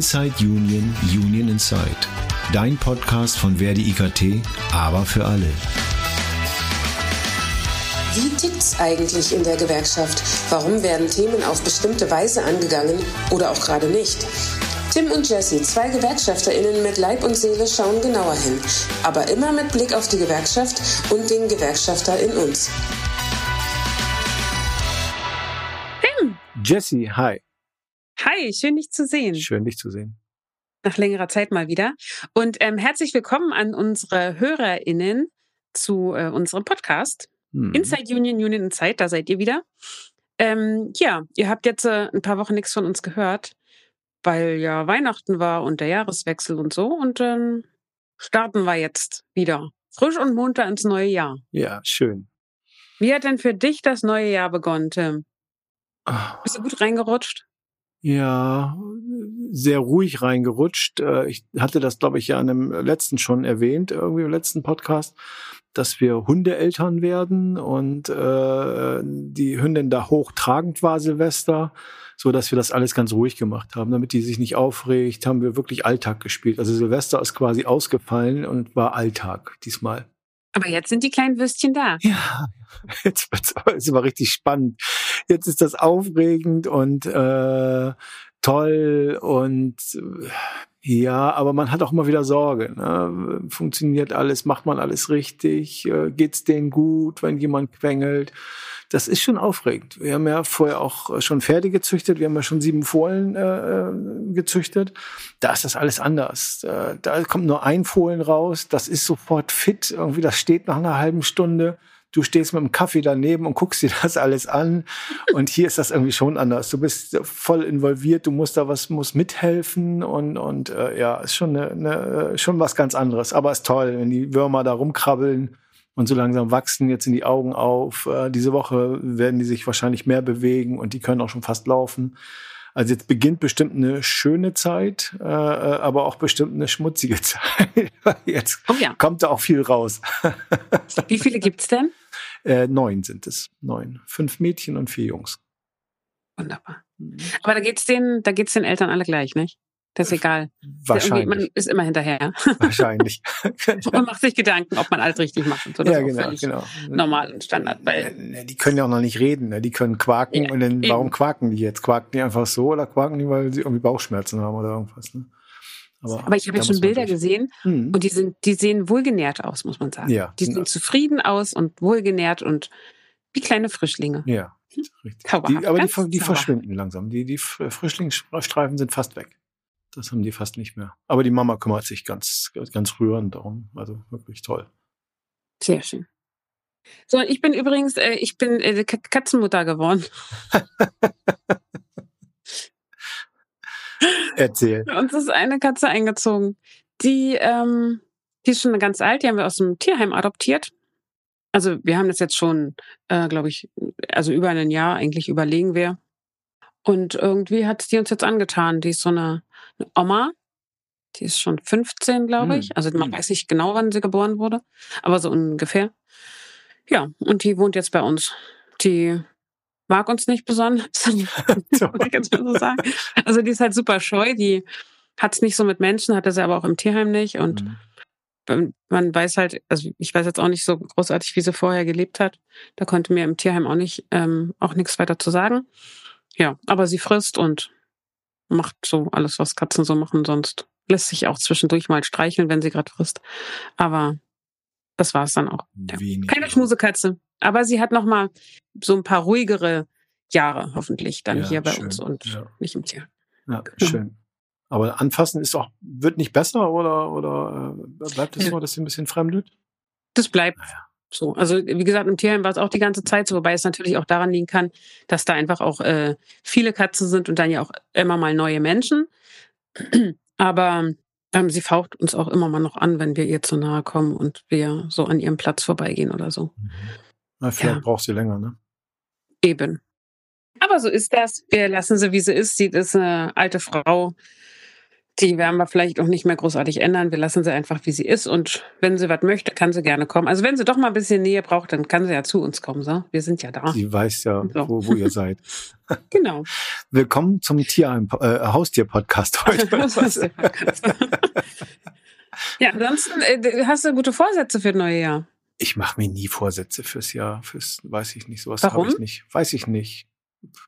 Inside Union, Union Inside. Dein Podcast von Verdi IKT, aber für alle. Wie tickt's eigentlich in der Gewerkschaft? Warum werden Themen auf bestimmte Weise angegangen oder auch gerade nicht? Tim und Jesse, zwei GewerkschafterInnen mit Leib und Seele, schauen genauer hin. Aber immer mit Blick auf die Gewerkschaft und den Gewerkschafter in uns. Tim! Jesse, hi. Hi, schön dich zu sehen. Schön dich zu sehen. Nach längerer Zeit mal wieder. Und ähm, herzlich willkommen an unsere HörerInnen zu äh, unserem Podcast. Hm. Inside Union, Union in Zeit, da seid ihr wieder. Ähm, ja, ihr habt jetzt äh, ein paar Wochen nichts von uns gehört, weil ja Weihnachten war und der Jahreswechsel und so. Und ähm, starten wir jetzt wieder frisch und munter ins neue Jahr. Ja, schön. Wie hat denn für dich das neue Jahr begonnen, Tim? Bist du gut reingerutscht? Ja, sehr ruhig reingerutscht. Äh, ich hatte das, glaube ich, ja in einem letzten schon erwähnt, irgendwie im letzten Podcast, dass wir Hundeeltern werden und äh, die Hündin da hochtragend war Silvester, so dass wir das alles ganz ruhig gemacht haben, damit die sich nicht aufregt, haben wir wirklich Alltag gespielt. Also Silvester ist quasi ausgefallen und war Alltag diesmal. Aber jetzt sind die kleinen Würstchen da. Ja, jetzt wird's ist aber richtig spannend. Jetzt ist das aufregend und äh, toll und ja, aber man hat auch immer wieder Sorge. Ne? Funktioniert alles? Macht man alles richtig? Äh, geht's denen gut, wenn jemand quengelt? Das ist schon aufregend. Wir haben ja vorher auch schon Pferde gezüchtet. Wir haben ja schon sieben Fohlen äh, äh gezüchtet. Da ist das alles anders. Äh, da kommt nur ein Fohlen raus. Das ist sofort fit. Irgendwie, das steht nach einer halben Stunde du stehst mit dem Kaffee daneben und guckst dir das alles an. Und hier ist das irgendwie schon anders. Du bist voll involviert, du musst da was, musst mithelfen und, und äh, ja, ist schon, eine, eine, schon was ganz anderes. Aber ist toll, wenn die Würmer da rumkrabbeln und so langsam wachsen jetzt in die Augen auf. Äh, diese Woche werden die sich wahrscheinlich mehr bewegen und die können auch schon fast laufen. Also jetzt beginnt bestimmt eine schöne Zeit, äh, äh aber auch bestimmt eine schmutzige Zeit. jetzt oh ja. kommt da auch viel raus. Wie viele gibt's denn? Äh, neun sind es. Neun. Fünf Mädchen und vier Jungs. Wunderbar. Mhm. Aber da geht's den, da geht's den Eltern alle gleich, nicht? Das ist egal. Wahrscheinlich. Man ist immer hinterher. Wahrscheinlich. man macht sich Gedanken, ob man alles richtig macht. Und so. Das ja, genau, genau. Normal und Standard. Weil ne, die können ja auch noch nicht reden. Ne? Die können quaken. Ja, und dann, warum eben. quaken die jetzt? Quaken die einfach so oder quaken die, weil sie irgendwie Bauchschmerzen haben oder irgendwas? Ne? Aber, Aber ich habe jetzt schon Bilder gesehen hm. und die sind, die sehen wohlgenährt aus, muss man sagen. Ja. Die sehen zufrieden aus und wohlgenährt und wie kleine Frischlinge. Ja. Richtig. Die, aber die, die verschwinden langsam. Die, die Frischlingsstreifen sind fast weg. Das haben die fast nicht mehr. Aber die Mama kümmert sich ganz, ganz rührend darum. Also wirklich toll. Sehr schön. So, ich bin übrigens, äh, ich bin äh, Katzenmutter geworden. Erzähl. Uns ist eine Katze eingezogen. Die, ähm, die ist schon ganz alt, die haben wir aus dem Tierheim adoptiert. Also wir haben das jetzt schon, äh, glaube ich, also über ein Jahr eigentlich überlegen wir. Und irgendwie hat die uns jetzt angetan. Die ist so eine, eine Oma. Die ist schon 15, glaube ich. Hm. Also man hm. weiß nicht genau, wann sie geboren wurde, aber so ungefähr. Ja, und die wohnt jetzt bei uns. Die mag uns nicht besonders. so sagen. Also die ist halt super scheu, die hat es nicht so mit Menschen, hatte sie aber auch im Tierheim nicht. Und mhm. man weiß halt, also ich weiß jetzt auch nicht so großartig, wie sie vorher gelebt hat. Da konnte mir im Tierheim auch nicht, ähm, auch nichts weiter zu sagen. Ja, aber sie frisst und macht so alles, was Katzen so machen. Sonst lässt sich auch zwischendurch mal streicheln, wenn sie gerade frisst. Aber das war es dann auch. Ja. Keine Schmusekatze. Aber sie hat noch mal so ein paar ruhigere Jahre hoffentlich dann ja, hier bei schön. uns und ja. nicht im Tier. Ja, genau. schön. Aber anfassen ist auch, wird nicht besser oder, oder äh, bleibt es so, dass sie ein bisschen fremdet? Das bleibt naja. So. Also wie gesagt, im Tierheim war es auch die ganze Zeit so, wobei es natürlich auch daran liegen kann, dass da einfach auch äh, viele Katzen sind und dann ja auch immer mal neue Menschen. Aber ähm, sie faucht uns auch immer mal noch an, wenn wir ihr zu nahe kommen und wir so an ihrem Platz vorbeigehen oder so. Na, vielleicht ja. braucht sie länger, ne? Eben. Aber so ist das. Wir lassen sie, wie sie ist. Sie ist eine alte Frau. Die werden wir vielleicht auch nicht mehr großartig ändern. Wir lassen sie einfach, wie sie ist. Und wenn sie was möchte, kann sie gerne kommen. Also wenn sie doch mal ein bisschen Nähe braucht, dann kann sie ja zu uns kommen. So. Wir sind ja da. Sie weiß ja, so. wo, wo ihr seid. genau. Willkommen zum Tierheim, äh, Haustier-Podcast heute. ja, ansonsten äh, hast du gute Vorsätze für das neue Jahr? Ich mache mir nie Vorsätze fürs Jahr. Fürs, weiß ich nicht. Sowas habe ich nicht. Weiß ich nicht.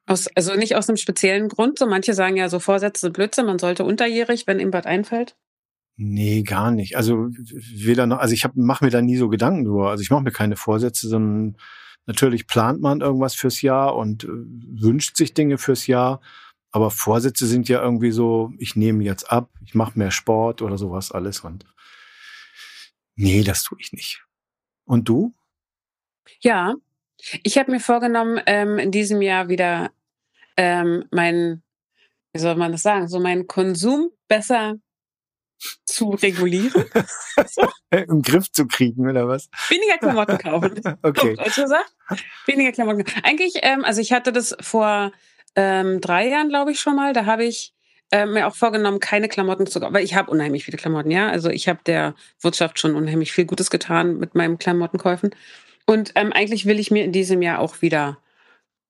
Aus, also nicht aus einem speziellen Grund. So manche sagen ja so Vorsätze sind Blödsinn, man sollte unterjährig, wenn ihm was einfällt. Nee, gar nicht. Also weder noch, also ich mache mir da nie so Gedanken drüber. Also ich mache mir keine Vorsätze, sondern natürlich plant man irgendwas fürs Jahr und äh, wünscht sich Dinge fürs Jahr. Aber Vorsätze sind ja irgendwie so, ich nehme jetzt ab, ich mache mehr Sport oder sowas alles. Und nee, das tue ich nicht. Und du? Ja, ich habe mir vorgenommen, ähm, in diesem Jahr wieder ähm, mein, wie soll man das sagen, so meinen Konsum besser zu regulieren. so. Im Griff zu kriegen, oder was? Weniger Klamotten kaufen. okay. Du gesagt? Weniger Klamotten. Eigentlich, ähm, also ich hatte das vor ähm, drei Jahren, glaube ich, schon mal. Da habe ich äh, mir auch vorgenommen, keine Klamotten zu kaufen, weil ich habe unheimlich viele Klamotten, ja. Also ich habe der Wirtschaft schon unheimlich viel Gutes getan mit meinen Klamottenkäufen. Und ähm, eigentlich will ich mir in diesem Jahr auch wieder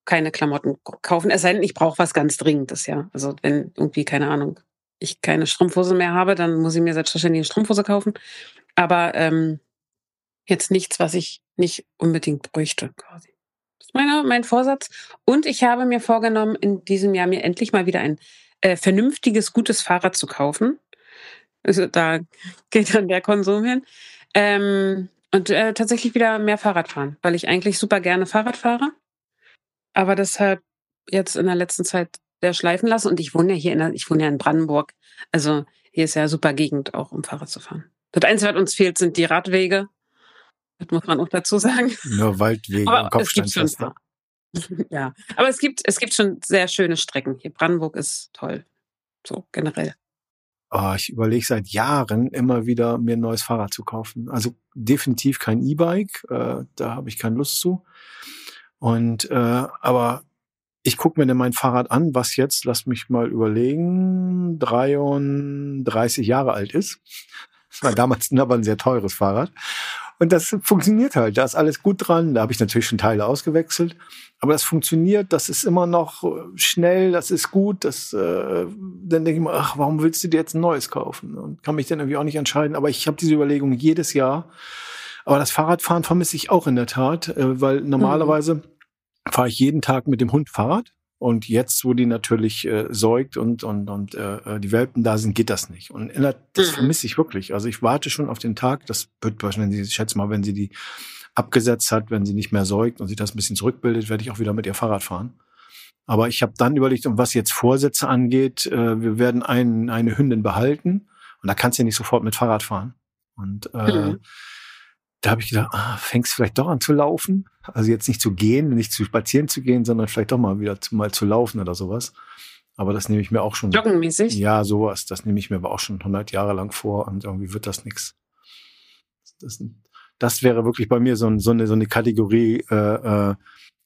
keine Klamotten kaufen. Es sei denn, ich brauche was ganz Dringendes, ja. Also wenn irgendwie, keine Ahnung, ich keine Strumpfhose mehr habe, dann muss ich mir selbstverständlich eine Strumpfhose kaufen. Aber ähm, jetzt nichts, was ich nicht unbedingt bräuchte, quasi. Das ist meine, mein Vorsatz. Und ich habe mir vorgenommen, in diesem Jahr mir endlich mal wieder ein äh, vernünftiges, gutes Fahrrad zu kaufen. Also da geht dann der Konsum hin. Ähm, und äh, tatsächlich wieder mehr Fahrrad fahren, weil ich eigentlich super gerne Fahrrad fahre. Aber deshalb jetzt in der letzten Zeit sehr schleifen lassen. Und ich wohne ja hier in der, ich wohne ja in Brandenburg. Also hier ist ja super Gegend, auch um Fahrrad zu fahren. Das Einzige, was uns fehlt, sind die Radwege. Das muss man auch dazu sagen. Nur Waldwege aber und Kopfsteinpflaster. ja, aber es gibt, es gibt schon sehr schöne Strecken. Hier Brandenburg ist toll. So generell. Oh, ich überlege seit Jahren immer wieder, mir ein neues Fahrrad zu kaufen. Also definitiv kein E-Bike, äh, da habe ich keine Lust zu. Und äh, aber ich gucke mir denn mein Fahrrad an, was jetzt, lass mich mal überlegen, 33 Jahre alt ist. Das war damals aber ein sehr teures Fahrrad. Und das funktioniert halt. Da ist alles gut dran. Da habe ich natürlich schon Teile ausgewechselt. Aber das funktioniert. Das ist immer noch äh, schnell. Das ist gut. Das, äh, dann denke ich mir, ach, warum willst du dir jetzt ein neues kaufen? Und kann mich dann irgendwie auch nicht entscheiden. Aber ich habe diese Überlegung jedes Jahr. Aber das Fahrradfahren vermisse ich auch in der Tat, äh, weil normalerweise mhm. fahre ich jeden Tag mit dem Hund Fahrrad. Und jetzt, wo die natürlich äh, säugt und, und, und äh, äh die Welpen da sind, geht das nicht. Und das mhm. vermisse ich wirklich. Also ich warte schon auf den Tag, das wird wahrscheinlich, ich schätze mal, wenn sie die abgesetzt hat, wenn sie nicht mehr säugt und sich das ein bisschen zurückbildet, werde ich auch wieder mit ihr Fahrrad fahren. Aber ich habe dann überlegt, um was jetzt Vorsätze angeht, äh, wir werden ein, eine Hündin behalten und da kannst du ja nicht sofort mit Fahrrad fahren. Und äh, mhm da habe ich gedacht, ah, fängst vielleicht doch an zu laufen. Also jetzt nicht zu gehen, nicht zu spazieren zu gehen, sondern vielleicht doch mal wieder zu, mal zu laufen oder sowas. Aber das nehme ich mir auch schon. Joggenmäßig? Ja, sowas. Das nehme ich mir aber auch schon 100 Jahre lang vor und irgendwie wird das nichts. Das, das wäre wirklich bei mir so, so, eine, so eine Kategorie äh,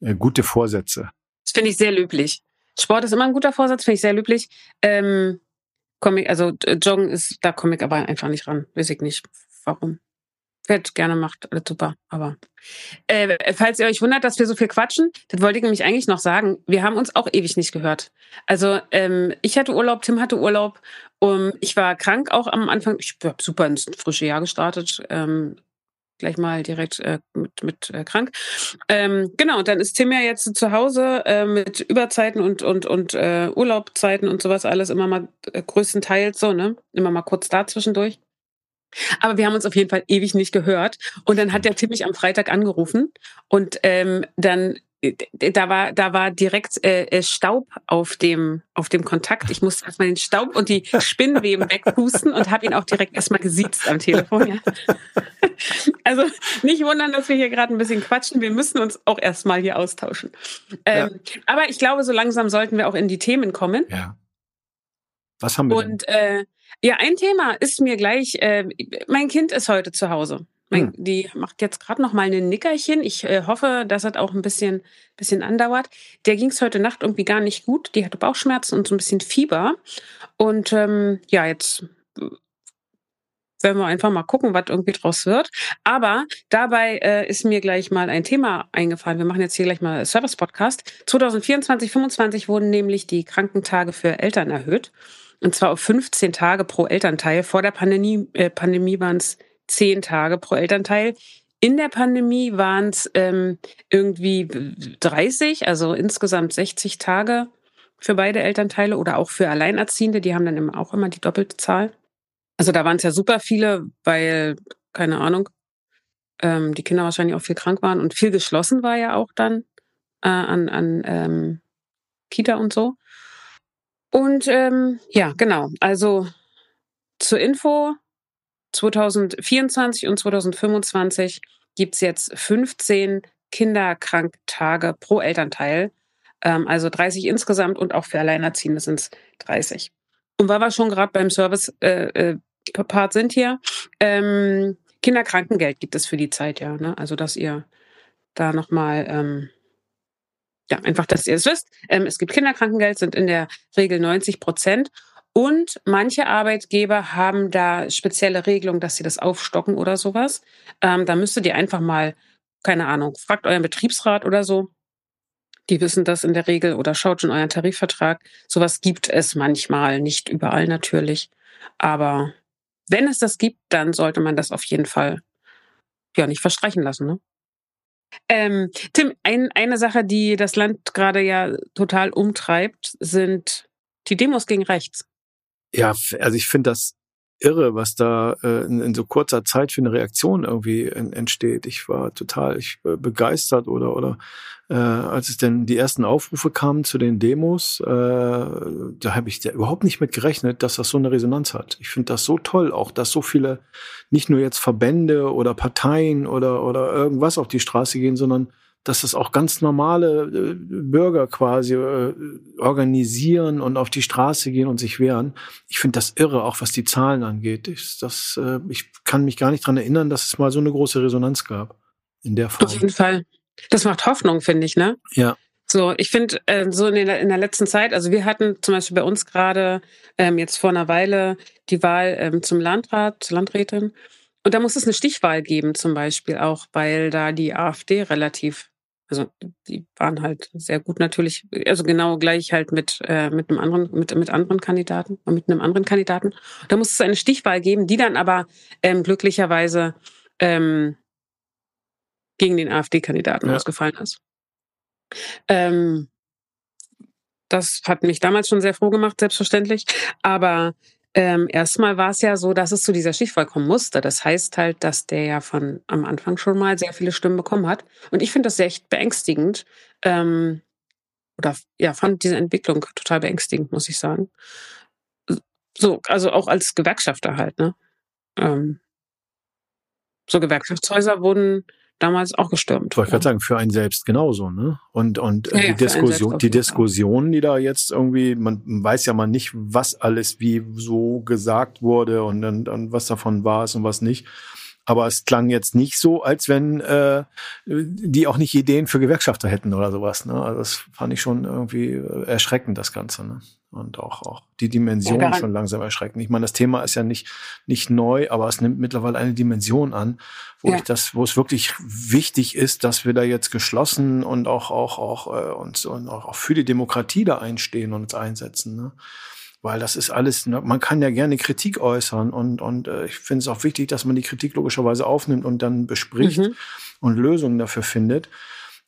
äh, gute Vorsätze. Das finde ich sehr löblich. Sport ist immer ein guter Vorsatz, finde ich sehr löblich. Ähm, komm ich, also Joggen ist, da komme ich aber einfach nicht ran. Weiß ich nicht, warum. Fett gerne macht, alles super. Aber äh, falls ihr euch wundert, dass wir so viel quatschen, das wollte ich nämlich eigentlich noch sagen. Wir haben uns auch ewig nicht gehört. Also ähm, ich hatte Urlaub, Tim hatte Urlaub. Um, ich war krank auch am Anfang. Ich habe super ins frische Jahr gestartet. Ähm, gleich mal direkt äh, mit, mit äh, krank. Ähm, genau, und dann ist Tim ja jetzt zu Hause äh, mit Überzeiten und und und äh, Urlaubzeiten und sowas alles immer mal äh, größtenteils so, ne? Immer mal kurz da zwischendurch. Aber wir haben uns auf jeden Fall ewig nicht gehört. Und dann hat der Tim mich am Freitag angerufen und ähm, dann äh, da war da war direkt äh, äh, Staub auf dem auf dem Kontakt. Ich musste erstmal den Staub und die Spinnweben wegpusten und habe ihn auch direkt erstmal gesiezt am Telefon. Ja. Also nicht wundern, dass wir hier gerade ein bisschen quatschen. Wir müssen uns auch erstmal hier austauschen. Ähm, ja. Aber ich glaube, so langsam sollten wir auch in die Themen kommen. Ja. Was haben wir? Und denn? Äh, ja, ein Thema ist mir gleich, äh, mein Kind ist heute zu Hause. Mein, hm. Die macht jetzt gerade noch mal ein Nickerchen. Ich äh, hoffe, dass das auch ein bisschen, bisschen andauert. Der ging es heute Nacht irgendwie gar nicht gut. Die hatte Bauchschmerzen und so ein bisschen Fieber. Und ähm, ja, jetzt werden wir einfach mal gucken, was irgendwie draus wird. Aber dabei äh, ist mir gleich mal ein Thema eingefallen. Wir machen jetzt hier gleich mal Service-Podcast. 2024, 2025 wurden nämlich die Krankentage für Eltern erhöht. Und zwar auf 15 Tage pro Elternteil. Vor der Pandemie, äh, Pandemie waren es 10 Tage pro Elternteil. In der Pandemie waren es ähm, irgendwie 30, also insgesamt 60 Tage für beide Elternteile oder auch für Alleinerziehende. Die haben dann immer auch immer die doppelte Zahl. Also da waren es ja super viele, weil, keine Ahnung, ähm, die Kinder wahrscheinlich auch viel krank waren und viel geschlossen war ja auch dann äh, an, an ähm, Kita und so. Und ähm, ja, genau. Also zur Info, 2024 und 2025 gibt's jetzt 15 Kinderkranktage pro Elternteil. Ähm, also 30 insgesamt und auch für Alleinerziehende sind es 30. Und weil wir schon gerade beim Service äh, äh, sind hier, ähm, Kinderkrankengeld gibt es für die Zeit, ja. Ne? Also dass ihr da nochmal, ähm, ja, einfach, dass ihr es wisst. Ähm, es gibt Kinderkrankengeld, sind in der Regel 90 Prozent. Und manche Arbeitgeber haben da spezielle Regelungen, dass sie das aufstocken oder sowas. Ähm, da müsstet ihr einfach mal, keine Ahnung, fragt euren Betriebsrat oder so. Die wissen das in der Regel oder schaut schon euren Tarifvertrag. Sowas gibt es manchmal, nicht überall natürlich. Aber wenn es das gibt, dann sollte man das auf jeden Fall ja nicht verstreichen lassen. Ne? Ähm, Tim, ein, eine Sache, die das Land gerade ja total umtreibt, sind die Demos gegen rechts. Ja, also ich finde das irre, was da äh, in, in, so kurzer Zeit für eine Reaktion irgendwie in, entsteht. Ich war total ich, äh, begeistert oder oder äh, als es denn die ersten Aufrufe kamen zu den Demos, äh, da habe ich überhaupt nicht mit gerechnet, dass das so eine Resonanz hat. Ich finde das so toll, auch dass so viele nicht nur jetzt Verbände oder Parteien oder oder irgendwas auf die Straße gehen, sondern dass das auch ganz normale äh, Bürger quasi äh, organisieren und auf die Straße gehen und sich wehren. Ich finde das irre, auch was die Zahlen angeht. Ich, das, äh, ich kann mich gar nicht dran erinnern, dass es mal so eine große Resonanz gab in der Form. Auf jeden Fall. Das macht Hoffnung, finde ich, ne? Ja. So, ich finde, äh, so in der, in der letzten Zeit, also wir hatten zum Beispiel bei uns gerade ähm, jetzt vor einer Weile die Wahl ähm, zum Landrat, zur Landrätin. Und da muss es eine Stichwahl geben, zum Beispiel auch, weil da die AfD relativ also die waren halt sehr gut natürlich, also genau gleich halt mit äh, mit einem anderen mit mit anderen Kandidaten, mit einem anderen Kandidaten. Da muss es eine Stichwahl geben, die dann aber ähm, glücklicherweise ähm, gegen den AfD-Kandidaten ja. ausgefallen ist. Ähm, das hat mich damals schon sehr froh gemacht, selbstverständlich. Aber ähm, erstmal war es ja so, dass es zu dieser Stichwahl kommen musste. Das heißt halt, dass der ja von am Anfang schon mal sehr viele Stimmen bekommen hat. Und ich finde das echt beängstigend. Ähm, oder ja, fand diese Entwicklung total beängstigend, muss ich sagen. So, also auch als Gewerkschafter halt, ne? Ähm, so Gewerkschaftshäuser wurden damals auch gestürmt. Ich wollte gerade sagen, für einen selbst genauso, ne? Und, und ja, die ja, Diskussion, die Diskussionen, die da jetzt irgendwie, man weiß ja mal nicht, was alles wie so gesagt wurde und, und, und was davon war es und was nicht. Aber es klang jetzt nicht so, als wenn äh, die auch nicht Ideen für Gewerkschafter hätten oder sowas. Ne? Also das fand ich schon irgendwie erschreckend, das Ganze. Ne? Und auch, auch die Dimension ja, schon langsam erschreckend. Ich meine, das Thema ist ja nicht, nicht neu, aber es nimmt mittlerweile eine Dimension an, wo ja. ich das, wo es wirklich wichtig ist, dass wir da jetzt geschlossen und auch, auch, auch äh, uns und auch, auch für die Demokratie da einstehen und uns einsetzen. Ne? weil das ist alles, ne, man kann ja gerne Kritik äußern und, und äh, ich finde es auch wichtig, dass man die Kritik logischerweise aufnimmt und dann bespricht mhm. und Lösungen dafür findet.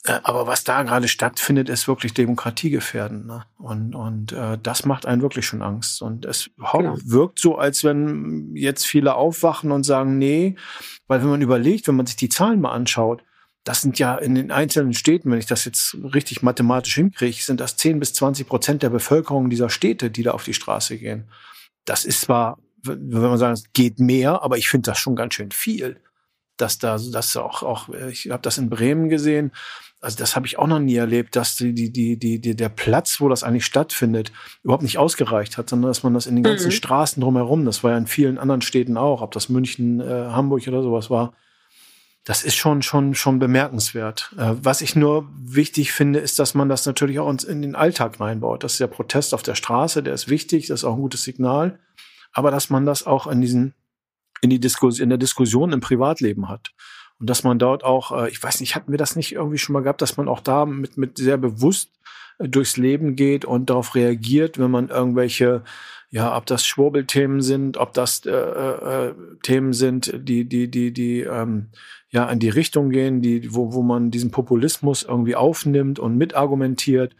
Äh, aber was da gerade stattfindet, ist wirklich demokratiegefährdend. Ne? Und, und äh, das macht einen wirklich schon Angst. Und es genau. wirkt so, als wenn jetzt viele aufwachen und sagen, nee, weil wenn man überlegt, wenn man sich die Zahlen mal anschaut, das sind ja in den einzelnen Städten, wenn ich das jetzt richtig mathematisch hinkriege, sind das 10 bis 20 Prozent der Bevölkerung dieser Städte, die da auf die Straße gehen. Das ist zwar, wenn man sagen, es geht mehr, aber ich finde das schon ganz schön viel. Dass da, dass auch, auch, ich habe das in Bremen gesehen, also das habe ich auch noch nie erlebt, dass die, die, die, die, der Platz, wo das eigentlich stattfindet, überhaupt nicht ausgereicht hat, sondern dass man das in den ganzen mhm. Straßen drumherum, das war ja in vielen anderen Städten auch, ob das München, äh, Hamburg oder sowas war, das ist schon, schon, schon bemerkenswert. Äh, was ich nur wichtig finde, ist, dass man das natürlich auch in den Alltag reinbaut. Das ist der Protest auf der Straße, der ist wichtig, das ist auch ein gutes Signal. Aber dass man das auch in diesen, in die Diskussion, in der Diskussion im Privatleben hat. Und dass man dort auch, äh, ich weiß nicht, hatten wir das nicht irgendwie schon mal gehabt, dass man auch da mit, mit sehr bewusst äh, durchs Leben geht und darauf reagiert, wenn man irgendwelche ja, ob das Schwurbelthemen sind, ob das äh, äh, Themen sind, die, die, die, die ähm, ja in die Richtung gehen, die, wo, wo man diesen Populismus irgendwie aufnimmt und mitargumentiert.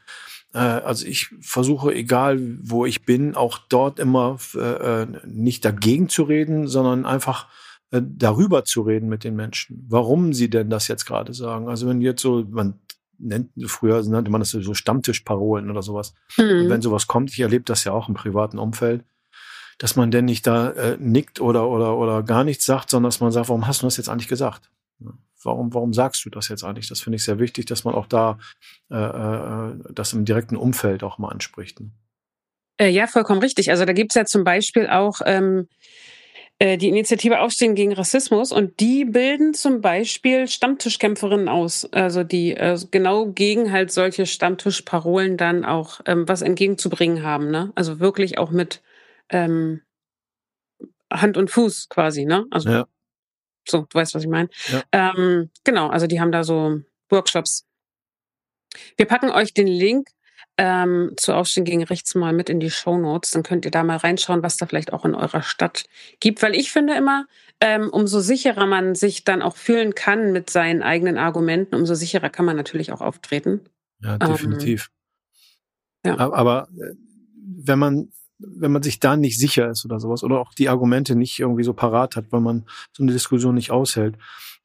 Äh, also ich versuche, egal wo ich bin, auch dort immer äh, äh, nicht dagegen zu reden, sondern einfach äh, darüber zu reden mit den Menschen, warum sie denn das jetzt gerade sagen. Also wenn jetzt so, man nennt, früher nannte man das so Stammtischparolen oder sowas. Mhm. wenn sowas kommt, ich erlebe das ja auch im privaten Umfeld, dass man denn nicht da äh, nickt oder, oder, oder gar nichts sagt, sondern dass man sagt, warum hast du das jetzt eigentlich gesagt? Warum, warum sagst du das jetzt eigentlich? Das finde ich sehr wichtig, dass man auch da äh, äh, das im direkten Umfeld auch mal anspricht. Ne? Äh, ja, vollkommen richtig. Also da gibt's ja zum Beispiel auch ähm, äh, die Initiative Aufstehen gegen Rassismus und die bilden zum Beispiel Stammtischkämpferinnen aus, also die äh, genau gegen halt solche Stammtischparolen dann auch ähm, was entgegenzubringen haben, ne? Also wirklich auch mit ähm, Hand und Fuß quasi, ne? Also ja. so, du weißt, was ich meine. Ja. Ähm, genau, also die haben da so Workshops. Wir packen euch den Link ähm, zu Aufstehen gegen Rechts mal mit in die Show Notes. Dann könnt ihr da mal reinschauen, was da vielleicht auch in eurer Stadt gibt. Weil ich finde immer, ähm, umso sicherer man sich dann auch fühlen kann mit seinen eigenen Argumenten, umso sicherer kann man natürlich auch auftreten. Ja, definitiv. Ähm, ja. Aber äh, wenn man wenn man sich da nicht sicher ist oder sowas oder auch die Argumente nicht irgendwie so parat hat, weil man so eine Diskussion nicht aushält,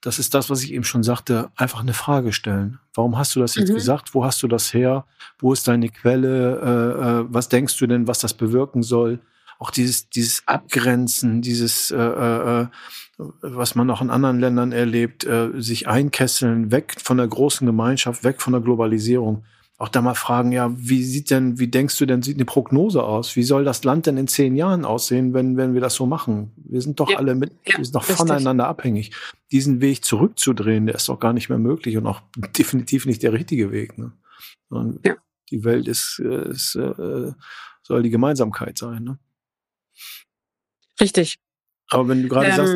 das ist das, was ich eben schon sagte, einfach eine Frage stellen. Warum hast du das jetzt mhm. gesagt? Wo hast du das her? Wo ist deine Quelle? Äh, äh, was denkst du denn, was das bewirken soll? Auch dieses, dieses Abgrenzen, dieses, äh, äh, was man auch in anderen Ländern erlebt, äh, sich einkesseln, weg von der großen Gemeinschaft, weg von der Globalisierung auch da mal fragen, ja, wie sieht denn, wie denkst du denn, sieht eine Prognose aus? Wie soll das Land denn in zehn Jahren aussehen, wenn, wenn wir das so machen? Wir sind doch ja, alle mit, ja, wir sind doch voneinander abhängig. Diesen Weg zurückzudrehen, der ist doch gar nicht mehr möglich und auch definitiv nicht der richtige Weg. Ne? Ja. Die Welt ist, ist äh, soll die Gemeinsamkeit sein. Ne? Richtig. Aber wenn du gerade ähm, sagst,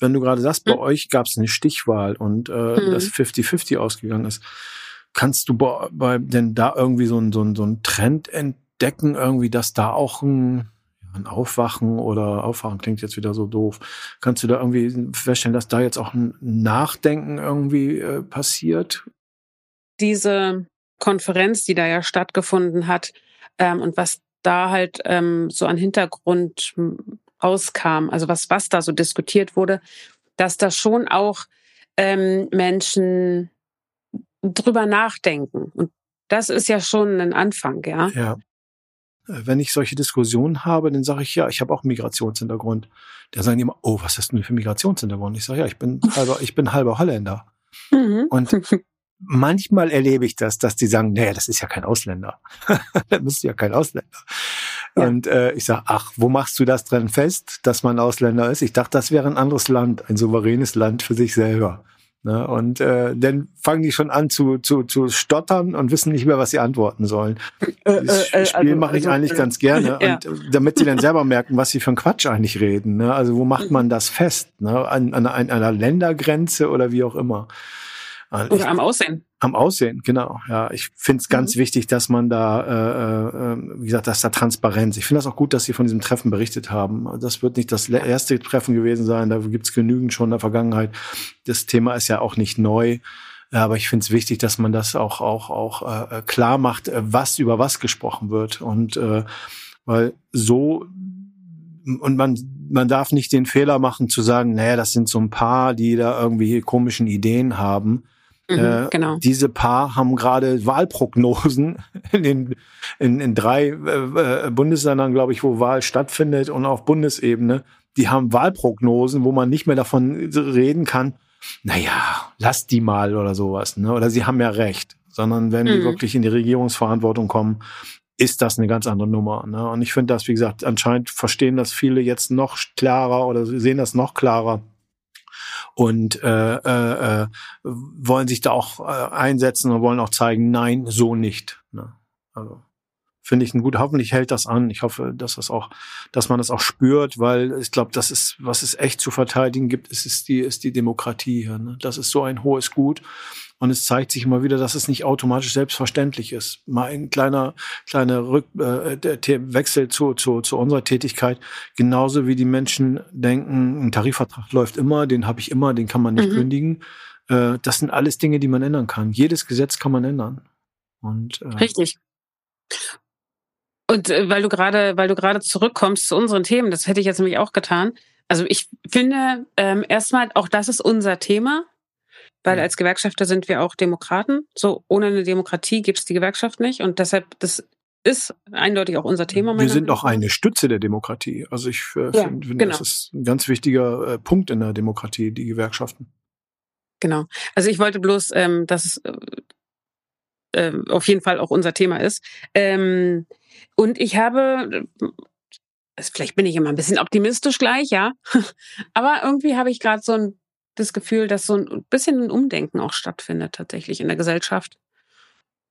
wenn du gerade sagst, bei hm? euch gab es eine Stichwahl und äh, hm. das 50-50 ausgegangen ist, Kannst du bei, denn da irgendwie so ein, so ein, so ein Trend entdecken, irgendwie, dass da auch ein, ein Aufwachen oder Aufwachen klingt jetzt wieder so doof. Kannst du da irgendwie feststellen, dass da jetzt auch ein Nachdenken irgendwie äh, passiert? Diese Konferenz, die da ja stattgefunden hat ähm, und was da halt ähm, so an Hintergrund rauskam, also was, was da so diskutiert wurde, dass da schon auch ähm, Menschen drüber nachdenken. Und das ist ja schon ein Anfang, ja. Ja. Äh, wenn ich solche Diskussionen habe, dann sage ich, ja, ich habe auch Migrationshintergrund. Da sagen die immer, oh, was hast du denn für Migrationshintergrund? Ich sage, ja, ich bin halber, ich bin halber Holländer. Mhm. Und manchmal erlebe ich das, dass die sagen, naja, das ist ja kein Ausländer. da bist du ja kein Ausländer. Ja. Und äh, ich sage, ach, wo machst du das drin fest, dass man Ausländer ist? Ich dachte, das wäre ein anderes Land, ein souveränes Land für sich selber. Ne? Und äh, dann fangen die schon an zu, zu, zu stottern und wissen nicht mehr, was sie antworten sollen. Äh, das äh, äh Spiel also, mache ich also, eigentlich äh, ganz gerne, ja. und, damit sie dann selber merken, was sie für ein Quatsch eigentlich reden. Ne? Also wo macht man das fest? Ne? An, an, an einer Ländergrenze oder wie auch immer. Also Oder ich, am Aussehen. Am Aussehen, genau. Ja, ich finde es ganz mhm. wichtig, dass man da, äh, äh, wie gesagt, dass da Transparenz. Ich finde das auch gut, dass Sie von diesem Treffen berichtet haben. Das wird nicht das erste Treffen gewesen sein. Da gibt's genügend schon in der Vergangenheit. Das Thema ist ja auch nicht neu. Aber ich finde es wichtig, dass man das auch auch auch äh, klar macht, äh, was über was gesprochen wird und äh, weil so und man man darf nicht den Fehler machen zu sagen, naja, das sind so ein paar, die da irgendwie komischen Ideen haben. Mhm, äh, genau. Diese Paar haben gerade Wahlprognosen in, den, in, in drei äh, äh, Bundesländern, glaube ich, wo Wahl stattfindet und auf Bundesebene. Die haben Wahlprognosen, wo man nicht mehr davon reden kann, naja, lass die mal oder sowas. Ne? Oder sie haben ja recht. Sondern wenn mhm. die wirklich in die Regierungsverantwortung kommen, ist das eine ganz andere Nummer. Ne? Und ich finde das, wie gesagt, anscheinend verstehen das viele jetzt noch klarer oder sehen das noch klarer und äh, äh, äh, wollen sich da auch äh, einsetzen und wollen auch zeigen, nein, so nicht. Ne? Also finde ich ein gut. Hoffentlich hält das an. Ich hoffe, dass das auch, dass man das auch spürt, weil ich glaube, das ist, was es echt zu verteidigen gibt, ist, ist die, ist die Demokratie hier. Ne? Das ist so ein hohes Gut. Und es zeigt sich immer wieder, dass es nicht automatisch selbstverständlich ist. Mal ein kleiner, kleiner Rück, äh, der Wechsel zu, zu, zu unserer Tätigkeit. Genauso wie die Menschen denken, ein Tarifvertrag läuft immer, den habe ich immer, den kann man nicht mhm. kündigen. Äh, das sind alles Dinge, die man ändern kann. Jedes Gesetz kann man ändern. Und, äh, Richtig. Und äh, weil du gerade, weil du gerade zurückkommst zu unseren Themen, das hätte ich jetzt nämlich auch getan. Also ich finde ähm, erstmal, auch das ist unser Thema, weil als Gewerkschafter sind wir auch Demokraten. So ohne eine Demokratie gibt es die Gewerkschaft nicht und deshalb das ist eindeutig auch unser Thema. Wir sind auch eine Stütze der Demokratie. Also ich äh, ja, finde, genau. das ist ein ganz wichtiger äh, Punkt in der Demokratie, die Gewerkschaften. Genau. Also ich wollte bloß, ähm, dass es äh, äh, auf jeden Fall auch unser Thema ist. Ähm, und ich habe, also vielleicht bin ich immer ein bisschen optimistisch gleich, ja. Aber irgendwie habe ich gerade so ein, das Gefühl, dass so ein bisschen ein Umdenken auch stattfindet tatsächlich in der Gesellschaft.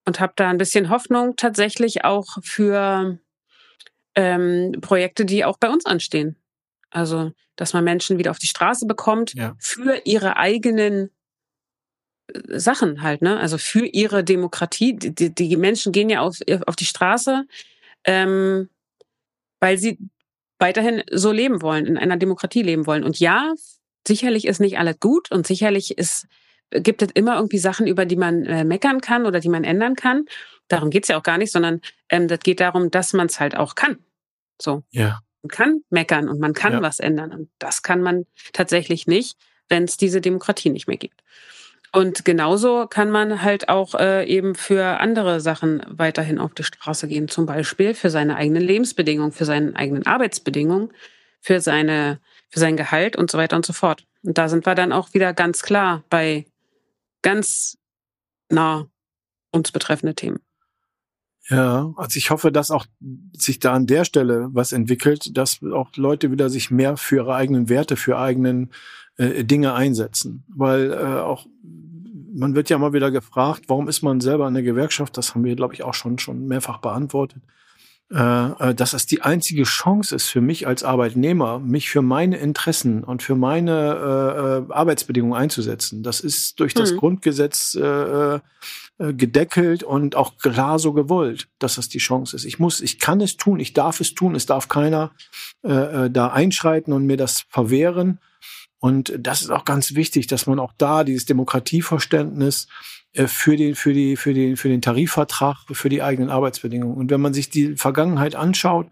Und habe da ein bisschen Hoffnung tatsächlich auch für ähm, Projekte, die auch bei uns anstehen. Also, dass man Menschen wieder auf die Straße bekommt ja. für ihre eigenen äh, Sachen halt, ne? Also für ihre Demokratie. Die, die Menschen gehen ja auf, auf die Straße, ähm, weil sie weiterhin so leben wollen, in einer Demokratie leben wollen. Und ja, sicherlich ist nicht alles gut und sicherlich ist, gibt es immer irgendwie Sachen, über die man äh, meckern kann oder die man ändern kann. Darum geht's ja auch gar nicht, sondern ähm, das geht darum, dass man es halt auch kann. So. Ja. Man kann meckern und man kann ja. was ändern. Und das kann man tatsächlich nicht, wenn es diese Demokratie nicht mehr gibt. Und genauso kann man halt auch äh, eben für andere Sachen weiterhin auf die Straße gehen, zum Beispiel für seine eigenen Lebensbedingungen, für seine eigenen Arbeitsbedingungen, für seine, für sein Gehalt und so weiter und so fort. Und da sind wir dann auch wieder ganz klar bei ganz nah uns betreffende Themen. Ja, also ich hoffe, dass auch sich da an der Stelle was entwickelt, dass auch Leute wieder sich mehr für ihre eigenen Werte, für eigenen äh, Dinge einsetzen. Weil äh, auch man wird ja mal wieder gefragt, warum ist man selber in der Gewerkschaft? Das haben wir, glaube ich, auch schon, schon mehrfach beantwortet. Äh, äh, dass es die einzige Chance ist für mich als Arbeitnehmer, mich für meine Interessen und für meine äh, äh Arbeitsbedingungen einzusetzen. Das ist durch das mhm. Grundgesetz äh, gedeckelt und auch klar so gewollt, dass das die Chance ist. Ich muss, ich kann es tun, ich darf es tun, es darf keiner äh, da einschreiten und mir das verwehren. Und das ist auch ganz wichtig, dass man auch da dieses Demokratieverständnis für den, für die, für den, für den Tarifvertrag, für die eigenen Arbeitsbedingungen. Und wenn man sich die Vergangenheit anschaut,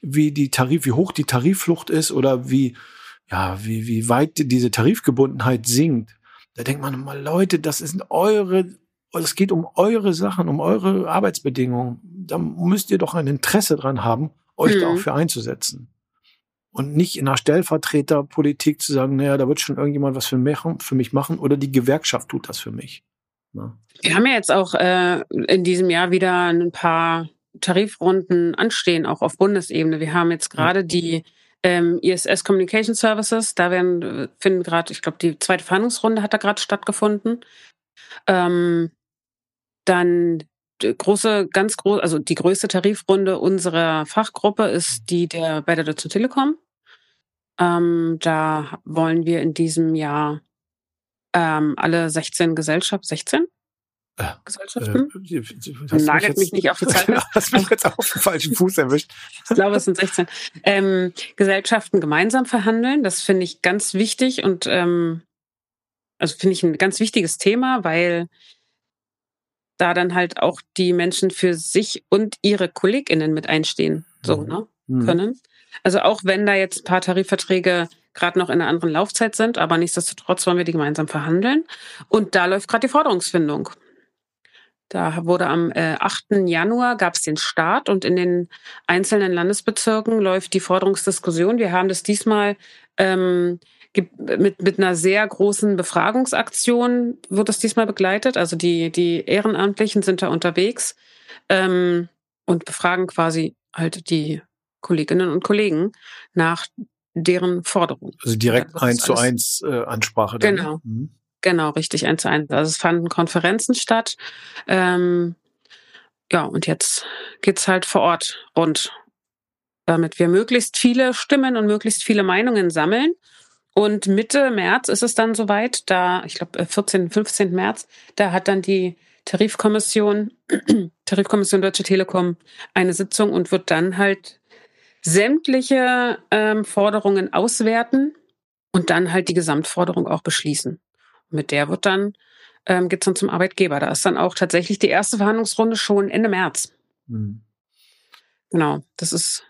wie die Tarif, wie hoch die Tarifflucht ist oder wie, ja, wie, wie weit diese Tarifgebundenheit sinkt, da denkt man immer, Leute, das ist eure, es geht um eure Sachen, um eure Arbeitsbedingungen. Da müsst ihr doch ein Interesse dran haben, euch mhm. da auch für einzusetzen und nicht in einer Stellvertreterpolitik zu sagen, naja, da wird schon irgendjemand was für mich, für mich machen oder die Gewerkschaft tut das für mich. Ne? Wir haben ja jetzt auch äh, in diesem Jahr wieder ein paar Tarifrunden anstehen, auch auf Bundesebene. Wir haben jetzt gerade die ähm, ISS Communication Services, da werden, finden gerade, ich glaube, die zweite Verhandlungsrunde hat da gerade stattgefunden. Ähm, dann große, ganz groß, also die größte Tarifrunde unserer Fachgruppe ist die der bei der Deutschen Telekom. Ähm, da wollen wir in diesem Jahr ähm, alle 16 Gesellschaften, 16 äh, Gesellschaften? Äh, Nagelt mich nicht auf die Zahl. hast mich jetzt auf den falschen Fuß erwischt. ich glaube, es sind 16. Ähm, Gesellschaften gemeinsam verhandeln. Das finde ich ganz wichtig und ähm, also finde ich ein ganz wichtiges Thema, weil da dann halt auch die Menschen für sich und ihre KollegInnen mit einstehen, so, mhm. ne, mhm. können. Also auch wenn da jetzt ein paar Tarifverträge gerade noch in einer anderen Laufzeit sind, aber nichtsdestotrotz wollen wir die gemeinsam verhandeln. Und da läuft gerade die Forderungsfindung. Da wurde am äh, 8. Januar gab es den Start und in den einzelnen Landesbezirken läuft die Forderungsdiskussion. Wir haben das diesmal ähm, mit, mit einer sehr großen Befragungsaktion wird das diesmal begleitet. Also die, die Ehrenamtlichen sind da unterwegs ähm, und befragen quasi halt die Kolleginnen und Kollegen nach deren Forderungen. Also direkt eins zu eins äh, Ansprache. Dann, ne? genau. Mhm. Genau, richtig, eins zu eins. Also es fanden Konferenzen statt. Ähm, ja, und jetzt geht's halt vor Ort rund, damit wir möglichst viele Stimmen und möglichst viele Meinungen sammeln. Und Mitte März ist es dann soweit, da, ich glaube, 14., 15. März, da hat dann die Tarifkommission, Tarifkommission Deutsche Telekom eine Sitzung und wird dann halt sämtliche ähm, Forderungen auswerten und dann halt die Gesamtforderung auch beschließen. Mit der wird dann ähm, geht es dann zum Arbeitgeber. Da ist dann auch tatsächlich die erste Verhandlungsrunde schon Ende März. Mhm. Genau, das ist,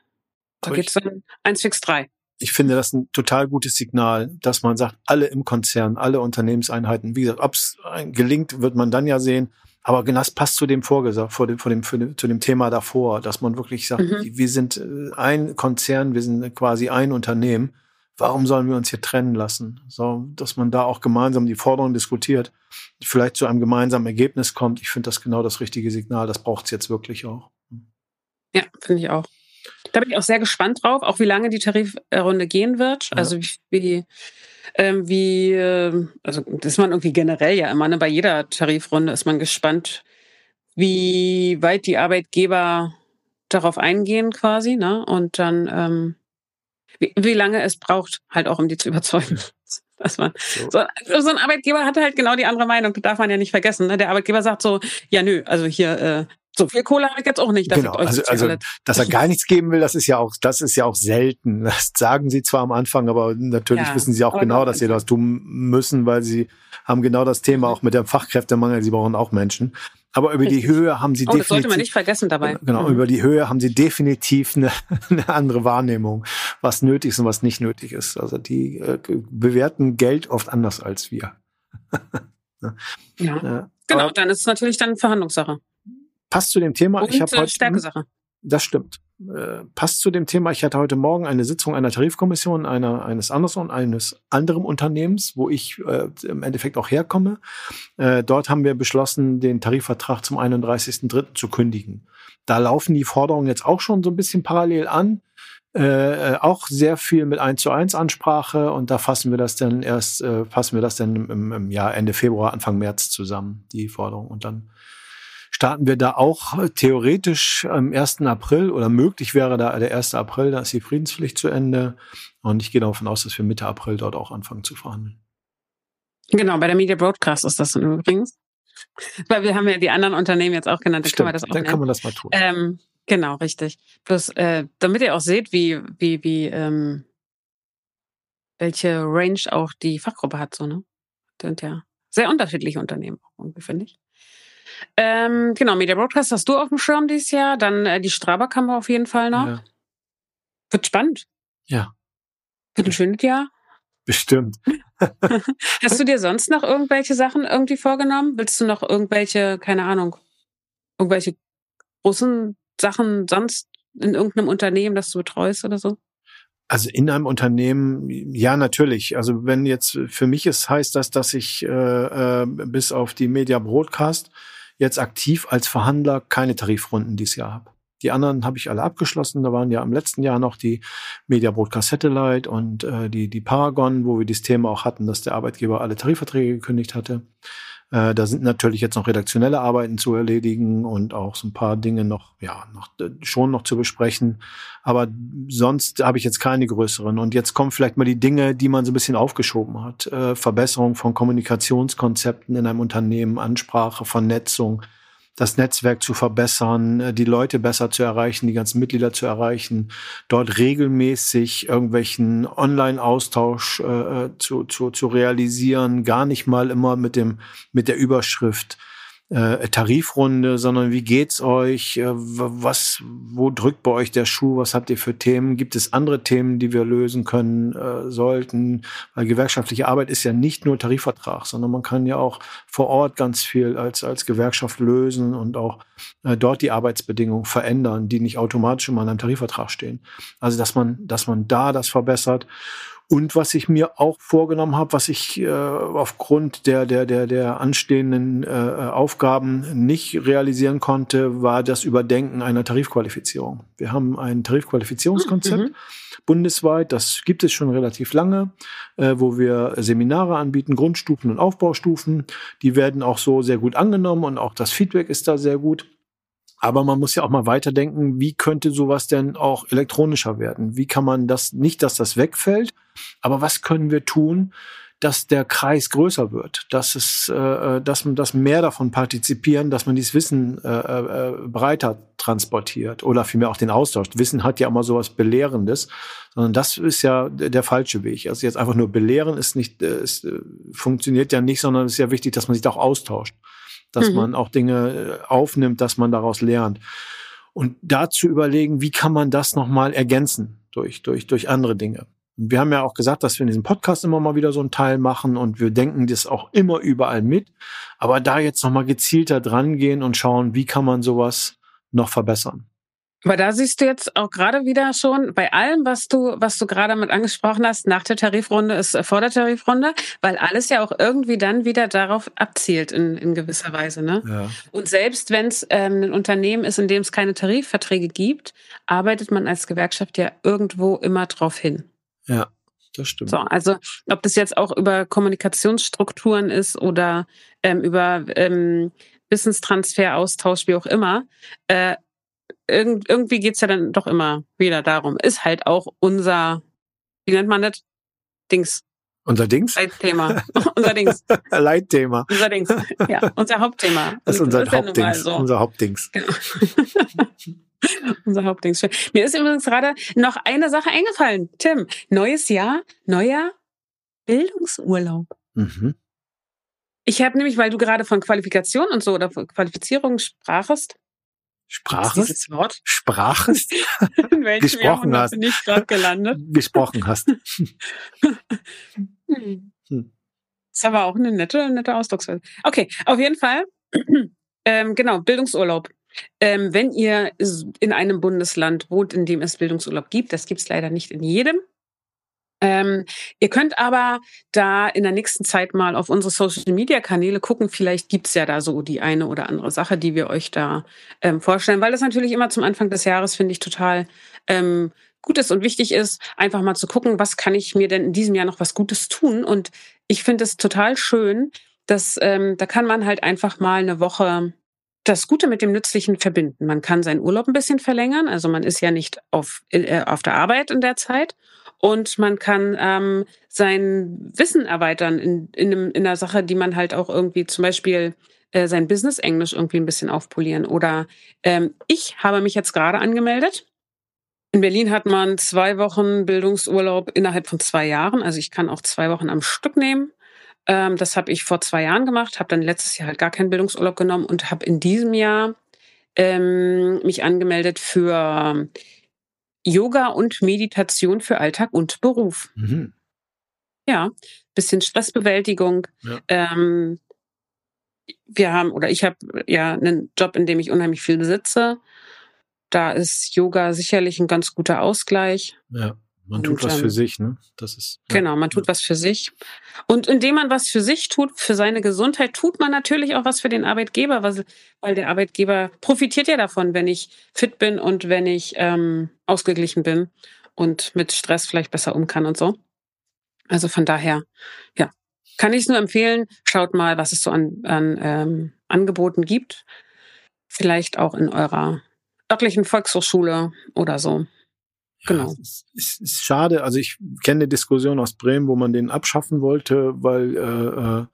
da geht es dann eins fix drei. Ich finde das ein total gutes Signal, dass man sagt, alle im Konzern, alle Unternehmenseinheiten, wie gesagt, ob es gelingt, wird man dann ja sehen. Aber genau das passt zu dem Vorgesagt, vor dem, vor dem, dem, zu dem Thema davor, dass man wirklich sagt, mhm. wir sind äh, ein Konzern, wir sind quasi ein Unternehmen warum sollen wir uns hier trennen lassen? So, dass man da auch gemeinsam die Forderungen diskutiert, vielleicht zu einem gemeinsamen Ergebnis kommt. Ich finde das genau das richtige Signal. Das braucht es jetzt wirklich auch. Ja, finde ich auch. Da bin ich auch sehr gespannt drauf, auch wie lange die Tarifrunde gehen wird. Ja. Also wie, ähm, wie, äh, also das ist man irgendwie generell ja immer, ne? bei jeder Tarifrunde ist man gespannt, wie weit die Arbeitgeber darauf eingehen quasi, ne? Und dann ähm, wie, wie lange es braucht, halt auch um die zu überzeugen. Dass man, so. So, ein Arbeitgeber hat halt genau die andere Meinung, darf man ja nicht vergessen. Ne? Der Arbeitgeber sagt so, ja nö, also hier äh, so viel Kohle habe ich jetzt auch nicht. Genau, also, also dass er gar nichts geben will, das ist ja auch, das ist ja auch selten. Das sagen sie zwar am Anfang, aber natürlich ja, wissen sie auch genau, dass sie das tun müssen, weil sie haben genau das Thema auch mit dem Fachkräftemangel. Sie brauchen auch Menschen. Aber über Richtig. die Höhe haben sie oh, definitiv. Das sollte man nicht vergessen dabei. Genau, mhm. über die Höhe haben sie definitiv eine, eine andere Wahrnehmung, was nötig ist und was nicht nötig ist. Also die äh, bewerten Geld oft anders als wir. ja. ja. Genau, Aber dann ist es natürlich dann Verhandlungssache. Passt zu dem Thema. Und ich habe äh, heute. Stärkesache. Das stimmt. Äh, passt zu dem Thema. Ich hatte heute Morgen eine Sitzung einer Tarifkommission einer, eines anderen, eines anderen Unternehmens, wo ich äh, im Endeffekt auch herkomme. Äh, dort haben wir beschlossen, den Tarifvertrag zum 31.03. zu kündigen. Da laufen die Forderungen jetzt auch schon so ein bisschen parallel an. Äh, auch sehr viel mit 1 zu 1 Ansprache und da fassen wir das dann erst, äh, fassen wir das dann im, im Jahr Ende Februar, Anfang März zusammen, die Forderung. Und dann starten wir da auch theoretisch am 1. April oder möglich wäre da der 1. April, da ist die Friedenspflicht zu Ende. Und ich gehe davon aus, dass wir Mitte April dort auch anfangen zu verhandeln. Genau, bei der Media Broadcast ist das übrigens. Weil wir haben ja die anderen Unternehmen jetzt auch genannt, dann Stimmt, kann man das auch Dann nennen. kann man das mal tun. Ähm, genau, richtig. Bloß, äh, damit ihr auch seht, wie, wie, wie, ähm, welche Range auch die Fachgruppe hat, so, ne? Sind ja sehr unterschiedliche Unternehmen, irgendwie, finde ich. Ähm, genau, Media Broadcast hast du auf dem Schirm dieses Jahr. Dann äh, die Strabag haben wir auf jeden Fall noch. Ja. Wird spannend. Ja. Wird ein schönes Jahr. Bestimmt. hast du dir sonst noch irgendwelche Sachen irgendwie vorgenommen? Willst du noch irgendwelche, keine Ahnung, irgendwelche großen Sachen sonst in irgendeinem Unternehmen, das du betreust oder so? Also in einem Unternehmen, ja natürlich. Also wenn jetzt für mich es heißt das, dass ich äh, äh, bis auf die Media Broadcast jetzt aktiv als Verhandler keine Tarifrunden dieses Jahr habe. Die anderen habe ich alle abgeschlossen. Da waren ja im letzten Jahr noch die Media Broadcast Satellite und äh, die, die Paragon, wo wir das Thema auch hatten, dass der Arbeitgeber alle Tarifverträge gekündigt hatte. Äh, da sind natürlich jetzt noch redaktionelle Arbeiten zu erledigen und auch so ein paar Dinge noch, ja, noch, äh, schon noch zu besprechen. Aber sonst habe ich jetzt keine größeren. Und jetzt kommen vielleicht mal die Dinge, die man so ein bisschen aufgeschoben hat. Äh, Verbesserung von Kommunikationskonzepten in einem Unternehmen, Ansprache, Vernetzung, das Netzwerk zu verbessern, äh, die Leute besser zu erreichen, die ganzen Mitglieder zu erreichen, dort regelmäßig irgendwelchen Online-Austausch äh, zu, zu, zu realisieren, gar nicht mal immer mit dem mit der Überschrift äh, Tarifrunde, sondern wie geht's euch? Äh, was, wo drückt bei euch der Schuh? Was habt ihr für Themen? Gibt es andere Themen, die wir lösen können äh, sollten? Weil gewerkschaftliche Arbeit ist ja nicht nur Tarifvertrag, sondern man kann ja auch vor Ort ganz viel als als Gewerkschaft lösen und auch äh, dort die Arbeitsbedingungen verändern, die nicht automatisch immer in einem Tarifvertrag stehen. Also dass man dass man da das verbessert Und was ich mir auch vorgenommen habe, was ich äh, aufgrund der, der, der, der anstehenden äh, Aufgaben nicht realisieren konnte, war das Überdenken einer Tarifqualifizierung. Wir haben ein Tarifqualifizierungskonzept mhm. bundesweit, das gibt es schon relativ lange, äh, wo wir Seminare anbieten, Grundstufen und Aufbaustufen. Die werden auch so sehr gut angenommen und auch das Feedback ist da sehr gut. Aber man muss ja auch mal weiterdenken, wie könnte sowas denn auch elektronischer werden? Wie kann man das, nicht, dass das wegfällt, aber was können wir tun, dass der Kreis größer wird, dass es, äh, dass man, dass mehr davon partizipieren, dass man dieses Wissen äh, äh, breiter transportiert oder vielmehr auch den Austausch. Wissen hat ja immer sowas Belehrendes, sondern das ist ja der, falsche Weg. Also jetzt einfach nur belehren ist nicht, äh, ist, äh, funktioniert ja nicht, sondern es ist ja wichtig, dass man sich da auch austauscht dass mhm. man auch Dinge äh, aufnimmt, dass man daraus lernt. Und dazu überlegen, wie kann man das nochmal ergänzen durch, durch, durch andere Dinge. Und wir haben ja auch gesagt, dass wir in diesem Podcast immer mal wieder so einen Teil machen und wir denken das auch immer überall mit. Aber da jetzt nochmal gezielter dran gehen und schauen, wie kann man sowas noch verbessern. Aber da siehst du jetzt auch gerade wieder schon bei allem, was du, was du gerade mit angesprochen hast, nach der Tarifrunde ist vor der Tarifrunde, weil alles ja auch irgendwie dann wieder darauf abzielt in, in gewisser Weise. Ne? Ja. Und selbst wenn es ähm, ein Unternehmen ist, in dem es keine Tarifverträge gibt, arbeitet man als Gewerkschaft ja irgendwo immer drauf hin. Ja. Das stimmt. So, also ob das jetzt auch über Kommunikationsstrukturen ist oder ähm, über ähm, Wissenstransfer, Austausch, wie auch immer, äh, irgend, irgendwie geht's ja dann doch immer wieder darum. Ist halt auch unser, wie nennt man das? Dings. Unser Dings? Leitthema. unser Dings. Leitthema. Unser Dings. Ja, unser Hauptthema. Das ist unser das Hauptdings. So. Unser Hauptdings. Genau. unser Hauptdings. Mir ist übrigens gerade noch eine Sache eingefallen. Tim, neues Jahr, neuer Bildungsurlaub. Mhm. Ich habe nämlich, weil du gerade von Qualifikation und so oder von Qualifizierung sprachest, Spraches? Dieses Wort? Spraches? In welchem gesprochen hast. bin ich gerade gelandet? gesprochen hast. hm. hm. Das ist aber auch eine nette, nette Ausdrucksweise. Okay, auf jeden Fall. ähm, genau, Bildungsurlaub. Ähm, wenn ihr in einem Bundesland wohnt, in dem es Bildungsurlaub gibt, das gibt es leider nicht in jedem, ähm, ihr könnt aber da in der nächsten Zeit mal auf unsere Social-Media-Kanäle gucken. Vielleicht gibt's ja da so die eine oder andere Sache, die wir euch da ähm, vorstellen, weil das natürlich immer zum Anfang des Jahres, finde ich, total ähm, gut ist und wichtig ist, einfach mal zu gucken, was kann ich mir denn in diesem Jahr noch was Gutes tun. Und ich finde es total schön, dass ähm, da kann man halt einfach mal eine Woche das Gute mit dem Nützlichen verbinden. Man kann seinen Urlaub ein bisschen verlängern, also man ist ja nicht auf, äh, auf der Arbeit in der Zeit und man kann ähm, sein Wissen erweitern in, in, in einer Sache, die man halt auch irgendwie zum Beispiel äh, sein Business-Englisch irgendwie ein bisschen aufpolieren. Oder ähm, ich habe mich jetzt gerade angemeldet. In Berlin hat man zwei Wochen Bildungsurlaub innerhalb von zwei Jahren. Also ich kann auch zwei Wochen am Stück nehmen. Ähm, das habe ich vor zwei Jahren gemacht, habe dann letztes Jahr halt gar keinen Bildungsurlaub genommen und habe in diesem Jahr ähm, mich angemeldet für Yoga und Meditation für Alltag und Beruf. Mhm. Ja, bisschen Stressbewältigung. Ja. Ähm, wir haben oder ich habe ja einen Job, in dem ich unheimlich viel sitze. Da ist Yoga sicherlich ein ganz guter Ausgleich. Ja. Man tut und, was für sich, ne? Das ist. Ja. Genau, man tut was für sich. Und indem man was für sich tut, für seine Gesundheit, tut man natürlich auch was für den Arbeitgeber, weil, weil der Arbeitgeber profitiert ja davon, wenn ich fit bin und wenn ich ähm, ausgeglichen bin und mit Stress vielleicht besser um kann und so. Also von daher, ja, kann ich es nur empfehlen, schaut mal, was es so an, an ähm, Angeboten gibt. Vielleicht auch in eurer örtlichen Volkshochschule oder so. Genau. Ja, es ist, ist, schade. Also ich kenne eine Diskussion aus Bremen, wo man den abschaffen wollte, weil äh, äh,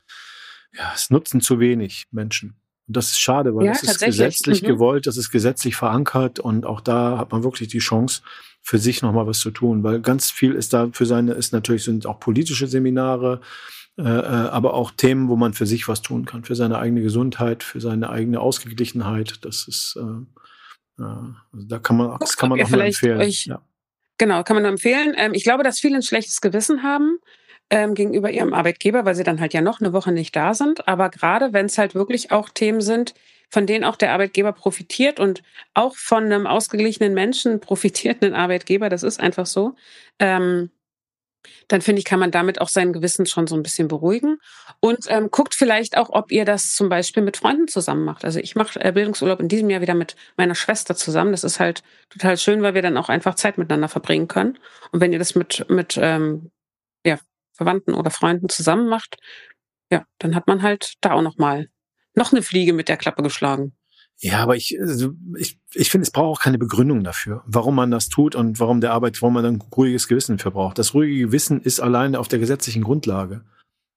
ja, es nutzen zu wenig Menschen. Und das ist schade, weil ja, das ist gesetzlich mhm. gewollt, das ist gesetzlich verankert und auch da hat man wirklich die Chance, für sich nochmal was zu tun, weil ganz viel ist da für seine, ist natürlich sind auch politische Seminare, äh, äh, aber auch Themen, wo man für sich was tun kann, für seine eigene Gesundheit, für seine eigene Ausgeglichenheit. Das ist, äh, äh, also da kann man, das kann man auch mal empfehlen. Ja. Genau, kann man nur empfehlen. Ähm, ich glaube, dass viele ein schlechtes Gewissen haben ähm, gegenüber ihrem Arbeitgeber, weil sie dann halt ja noch eine Woche nicht da sind. Aber gerade wenn es halt wirklich auch Themen sind, von denen auch der Arbeitgeber profitiert und auch von einem ausgeglichenen Menschen profitiert ein Arbeitgeber, das ist einfach so, ähm, dann finde ich, kann man damit auch sein Gewissen schon so ein bisschen beruhigen und ähm, guckt vielleicht auch, ob ihr das zum Beispiel mit Freunden zusammen macht. Also ich mache äh, Bildungsurlaub in diesem Jahr wieder mit meiner Schwester zusammen. Das ist halt total schön, weil wir dann auch einfach Zeit miteinander verbringen können. Und wenn ihr das mit mit ähm, ja, Verwandten oder Freunden zusammen macht, ja, dann hat man halt da auch noch mal noch eine Fliege mit der Klappe geschlagen. Ja, aber ich, also ich, ich finde, es braucht auch keine Begründung dafür, warum man das tut und warum der Arbeit, warum man ein ruhiges Gewissen für braucht. Das ruhige Gewissen ist alleine auf der gesetzlichen Grundlage.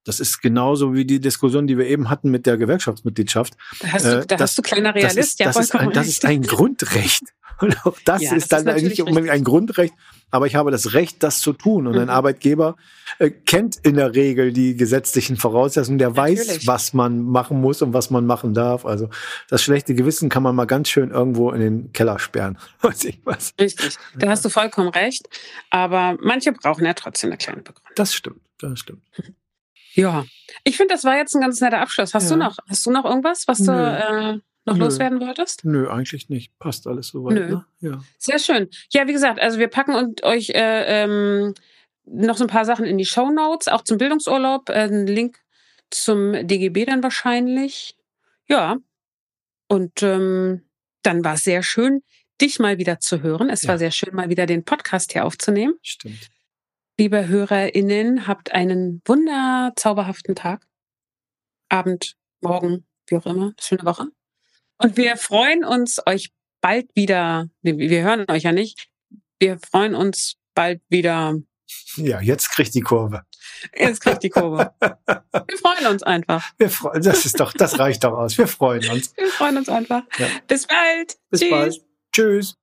Das ist genauso wie die Diskussion, die wir eben hatten mit der Gewerkschaftsmitgliedschaft. Da hast du, da das, hast du kleiner Realist, das ist, ja das ist, ein, das ist ein Grundrecht. Und auch das Ja, ist das dann ist nicht unbedingt ein Grundrecht, aber ich habe das Recht, das zu tun. Und ein Mhm. Arbeitgeber äh, kennt in der Regel die gesetzlichen Voraussetzungen, der weiß, Natürlich. was man machen muss und was man machen darf. Also das schlechte Gewissen kann man mal ganz schön irgendwo in den Keller sperren. Weiß ich was. Richtig, da hast du vollkommen recht. Aber manche brauchen ja trotzdem eine kleine Begründung. Das stimmt, das stimmt. Ja, ich finde, das war jetzt ein ganz netter Abschluss. Hast Ja. du noch, hast du noch irgendwas, was du Nö. äh, noch Nö. loswerden wolltest? Nö, eigentlich nicht. Passt alles soweit. Nö. Ne? Ja. Sehr schön. Ja, wie gesagt, also wir packen und euch äh, ähm, noch so ein paar Sachen in die Show Notes, auch zum Bildungsurlaub, äh, einen Link zum DGB dann wahrscheinlich. Ja. Und ähm, dann war es sehr schön, dich mal wieder zu hören. Es Ja. war sehr schön, mal wieder den Podcast hier aufzunehmen. Stimmt. Liebe HörerInnen, habt einen wunder zauberhaften Tag. Abend, morgen, wie auch immer. Schöne Woche. Und wir freuen uns, euch bald wieder, wir hören euch ja nicht, wir freuen uns bald wieder. Ja, jetzt kriegt die Kurve. Jetzt kriegt die Kurve. Wir freuen uns einfach. Wir freuen, das ist doch, das reicht doch aus. Wir freuen uns. Wir freuen uns einfach. Ja. Bis bald. Bis Tschüss. bald. Tschüss.